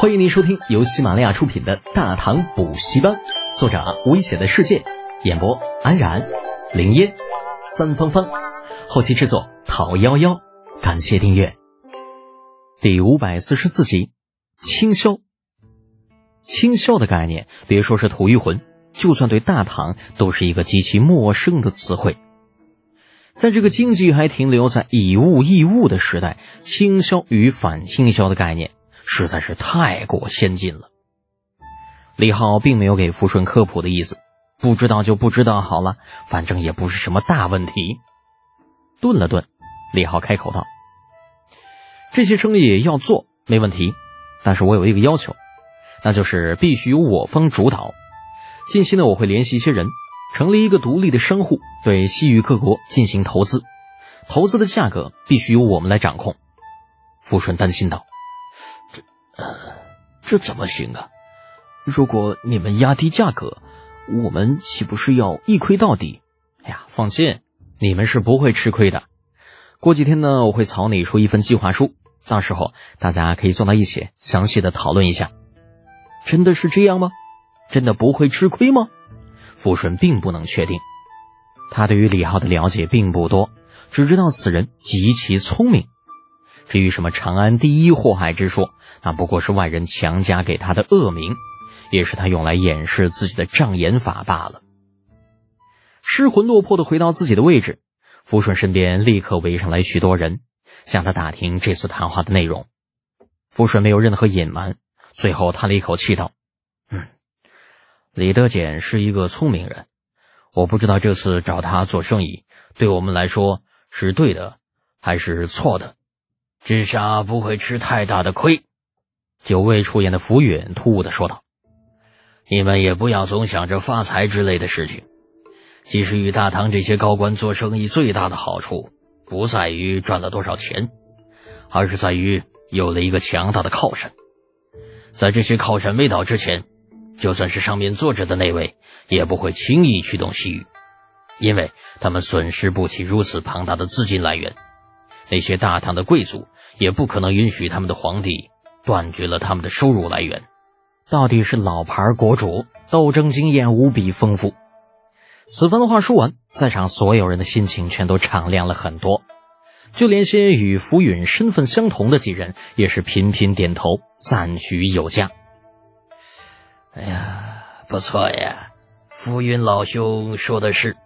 欢迎您收听由喜马拉雅出品的《大唐补习班》，作者危险的世界，演播安然、林烟、三芳芳，后期制作陶幺幺。感谢订阅。第五百四十四集，清宵。清宵的概念，别说是土御魂，就算对大唐都是一个极其陌生的词汇。在这个经济还停留在以物易物的时代，清宵与反清宵的概念。实在是太过先进了。李浩并没有给福顺科普的意思，不知道就不知道好了，反正也不是什么大问题。顿了顿，李浩开口道：“这些生意要做没问题，但是我有一个要求，那就是必须由我方主导。近期呢，我会联系一些人，成立一个独立的商户，对西域各国进行投资，投资的价格必须由我们来掌控。”福顺担心道。呃，这怎么行啊？如果你们压低价格，我们岂不是要一亏到底？哎呀，放心，你们是不会吃亏的。过几天呢，我会草拟出一份计划书，到时候大家可以坐到一起，详细的讨论一下。真的是这样吗？真的不会吃亏吗？富顺并不能确定，他对于李浩的了解并不多，只知道此人极其聪明。至于什么长安第一祸害之说，那不过是外人强加给他的恶名，也是他用来掩饰自己的障眼法罢了。失魂落魄的回到自己的位置，福顺身边立刻围上来许多人，向他打听这次谈话的内容。福顺没有任何隐瞒，最后叹了一口气道：“嗯，李德简是一个聪明人，我不知道这次找他做生意，对我们来说是对的还是错的。”至少不会吃太大的亏。”久未出言的浮远突兀的说道，“你们也不要总想着发财之类的事情。其实与大唐这些高官做生意最大的好处，不在于赚了多少钱，而是在于有了一个强大的靠山。在这些靠山未倒之前，就算是上面坐着的那位，也不会轻易去动西域，因为他们损失不起如此庞大的资金来源。”那些大唐的贵族也不可能允许他们的皇帝断绝了他们的收入来源。到底是老牌国主，斗争经验无比丰富。此番话说完，在场所有人的心情全都敞亮了很多，就连些与浮云身份相同的几人也是频频点头赞许有加。哎呀，不错呀，浮云老兄说的是，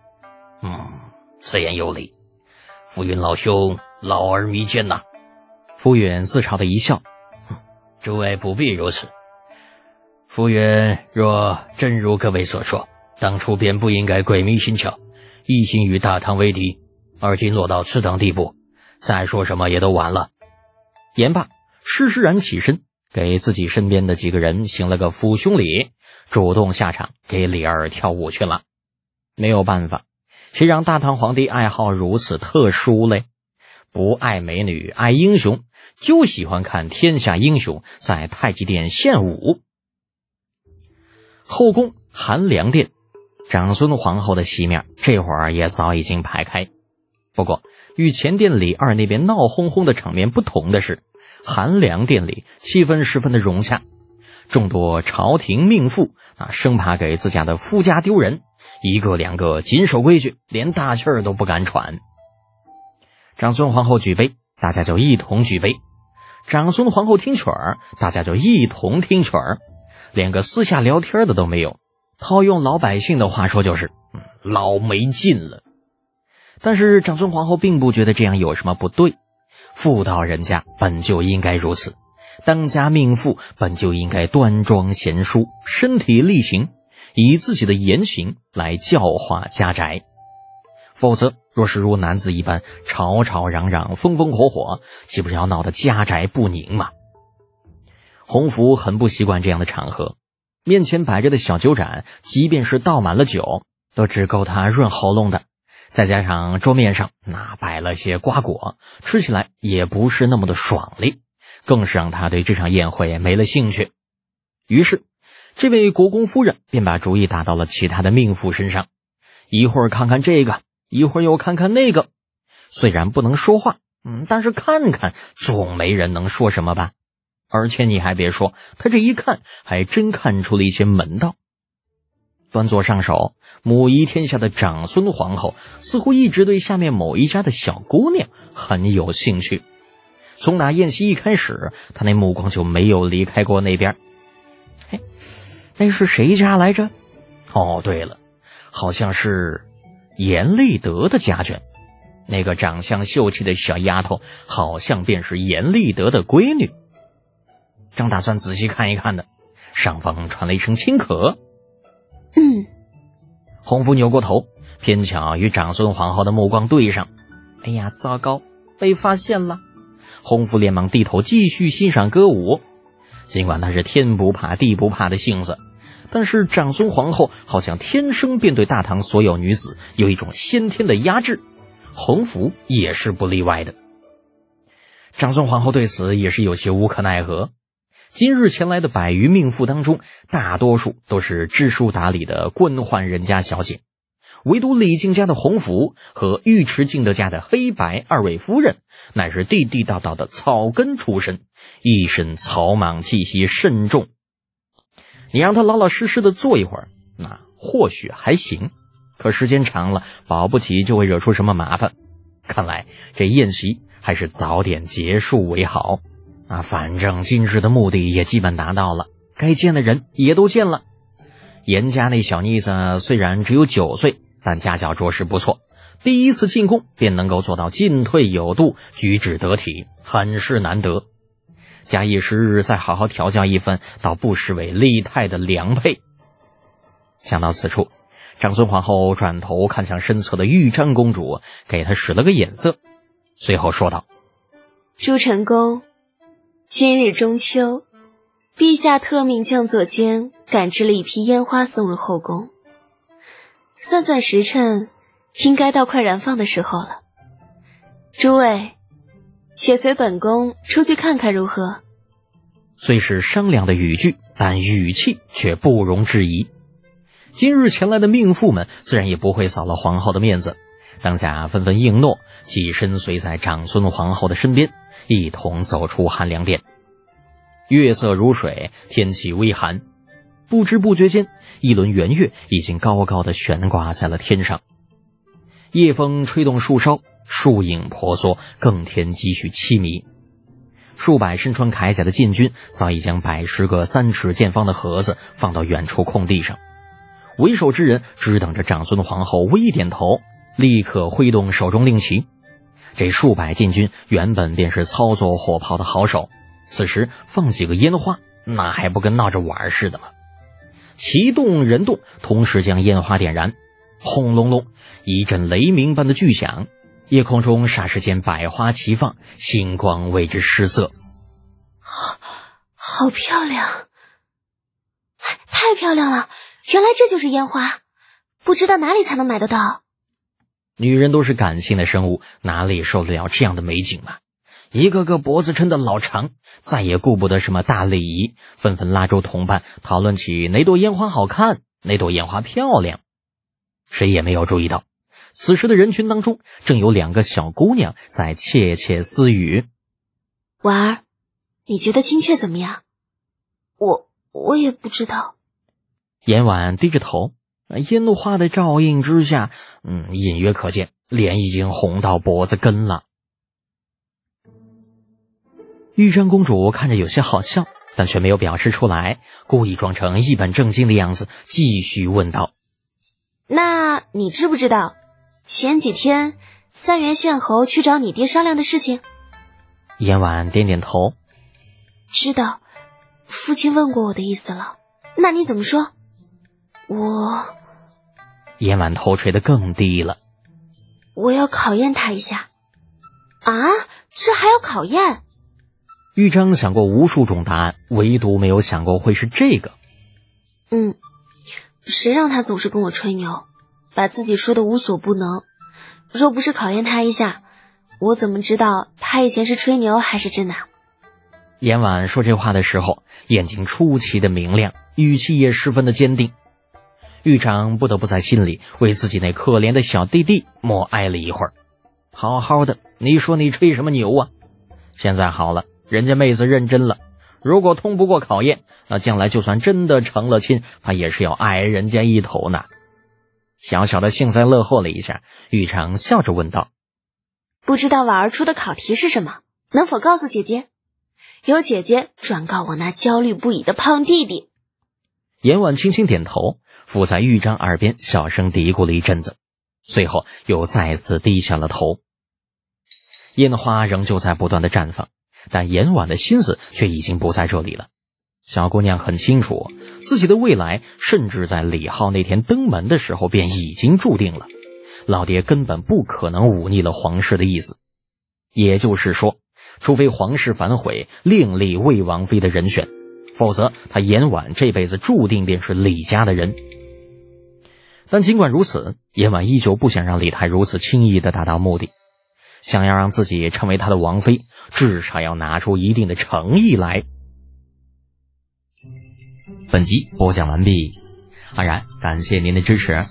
嗯，此言有理。浮云老兄。老而弥坚呐！傅远自嘲的一笑，哼，诸位不必如此。傅远若真如各位所说，当初便不应该鬼迷心窍，一心与大唐为敌，而今落到此等地步，再说什么也都晚了。言罢，施施然起身，给自己身边的几个人行了个抚胸礼，主动下场给李二跳舞去了。没有办法，谁让大唐皇帝爱好如此特殊嘞？不爱美女，爱英雄，就喜欢看天下英雄在太极殿献舞。后宫韩良殿，长孙皇后的席面这会儿也早已经排开。不过，与前殿李二那边闹哄哄的场面不同的是，韩良殿里气氛十分的融洽，众多朝廷命妇啊，生怕给自家的夫家丢人，一个两个谨守规矩，连大气儿都不敢喘。长孙皇后举杯，大家就一同举杯；长孙皇后听曲儿，大家就一同听曲儿，连个私下聊天的都没有。套用老百姓的话说，就是嗯老没劲了。但是长孙皇后并不觉得这样有什么不对，妇道人家本就应该如此，当家命妇本就应该端庄贤淑，身体力行，以自己的言行来教化家宅。否则，若是如男子一般吵吵嚷嚷、风风火火，岂不是要闹得家宅不宁吗？洪福很不习惯这样的场合，面前摆着的小酒盏，即便是倒满了酒，都只够他润喉咙的。再加上桌面上那摆了些瓜果，吃起来也不是那么的爽利，更是让他对这场宴会没了兴趣。于是，这位国公夫人便把主意打到了其他的命妇身上，一会儿看看这个。一会儿又看看那个，虽然不能说话，嗯，但是看看总没人能说什么吧。而且你还别说，他这一看还真看出了一些门道。端坐上手，母仪天下的长孙皇后似乎一直对下面某一家的小姑娘很有兴趣。从打宴席一开始，她那目光就没有离开过那边。嘿，那是谁家来着？哦，对了，好像是严立德的家眷。那个长相秀气的小丫头，好像便是严立德的闺女。正打算仔细看一看呢，上方传来一声轻咳。嗯，洪福扭过头，偏巧与长孙皇后的目光对上。哎呀，糟糕，被发现了！洪福连忙低头继续欣赏歌舞。尽管他是天不怕地不怕的性子，但是长孙皇后好像天生便对大唐所有女子有一种先天的压制，洪福也是不例外的。长孙皇后对此也是有些无可奈何。今日前来的百余命妇当中，大多数都是知书达理的官宦人家小姐，唯独李靖家的洪福和尉迟敬德家的黑白二位夫人，乃是地地道道的草根出身，一身草莽气息甚重。你让他老老实实的坐一会儿，那或许还行；可时间长了，保不齐就会惹出什么麻烦。看来这宴席还是早点结束为好。啊，反正今日的目的也基本达到了，该见的人也都见了。严家那小妮子虽然只有九岁，但家教着实不错，第一次进宫便能够做到进退有度、举止得体，很是难得。假以时日，再好好调教一番，倒不失为李泰的良配。想到此处，长孙皇后转头看向身侧的玉章公主，给她使了个眼色，随后说道：“朱成公。”今日中秋，陛下特命将左监赶制了一批烟花送入后宫。算算时辰，应该到快燃放的时候了。诸位，且随本宫出去看看如何？虽是商量的语句，但语气却不容置疑。今日前来的命妇们自然也不会扫了皇后的面子，当下纷纷应诺，起身随在长孙皇后的身边。一同走出寒凉殿，月色如水，天气微寒，不知不觉间，一轮圆月已经高高的悬挂在了天上。夜风吹动树梢，树影婆娑，更添几许凄迷。数百身穿铠甲的禁军早已将百十个三尺见方的盒子放到远处空地上，为首之人只等着长孙皇后微点头，立刻挥动手中令旗。这数百禁军原本便是操作火炮的好手，此时放几个烟花，那还不跟闹着玩似的吗？旗动人动，同时将烟花点燃，轰隆隆一阵雷鸣般的巨响，夜空中霎时间百花齐放，星光为之失色。好，好漂亮，太漂亮了！原来这就是烟花，不知道哪里才能买得到。女人都是感性的生物，哪里受得了这样的美景啊？一个个脖子抻得老长，再也顾不得什么大礼仪，纷纷拉住同伴讨论起哪朵烟花好看，哪朵烟花漂亮。谁也没有注意到，此时的人群当中正有两个小姑娘在窃窃私语。婉儿，你觉得青雀怎么样？我我也不知道。严婉低着头。烟花的照映之下，嗯，隐约可见脸已经红到脖子根了。玉章公主看着有些好笑，但却没有表示出来，故意装成一本正经的样子，继续问道：“那你知不知道前几天三原县侯去找你爹商量的事情？”燕婉点点头：“知道，父亲问过我的意思了。那你怎么说？我。”叶晚头垂得更低了。我要考验他一下。啊，这还要考验？玉章想过无数种答案，唯独没有想过会是这个。嗯，谁让他总是跟我吹牛，把自己说的无所不能？若不是考验他一下，我怎么知道他以前是吹牛还是真的？严婉说这话的时候，眼睛出奇的明亮，语气也十分的坚定。狱长不得不在心里为自己那可怜的小弟弟默哀了一会儿。好好的，你说你吹什么牛啊？现在好了，人家妹子认真了，如果通不过考验，那将来就算真的成了亲，他也是要矮人家一头呢。小小的幸灾乐祸了一下，玉成笑着问道：“不知道婉儿出的考题是什么？能否告诉姐姐？由姐姐转告我那焦虑不已的胖弟弟。”严婉轻轻点头，附在玉章耳边小声嘀咕了一阵子，随后又再次低下了头。烟花仍旧在不断的绽放，但严婉的心思却已经不在这里了。小姑娘很清楚，自己的未来甚至在李浩那天登门的时候便已经注定了。老爹根本不可能忤逆了皇室的意思，也就是说，除非皇室反悔，另立魏王妃的人选，否则他严婉这辈子注定便是李家的人。但尽管如此，严婉依旧不想让李泰如此轻易的达到目的，想要让自己成为他的王妃，至少要拿出一定的诚意来。本集播讲完毕，安然感谢您的支持。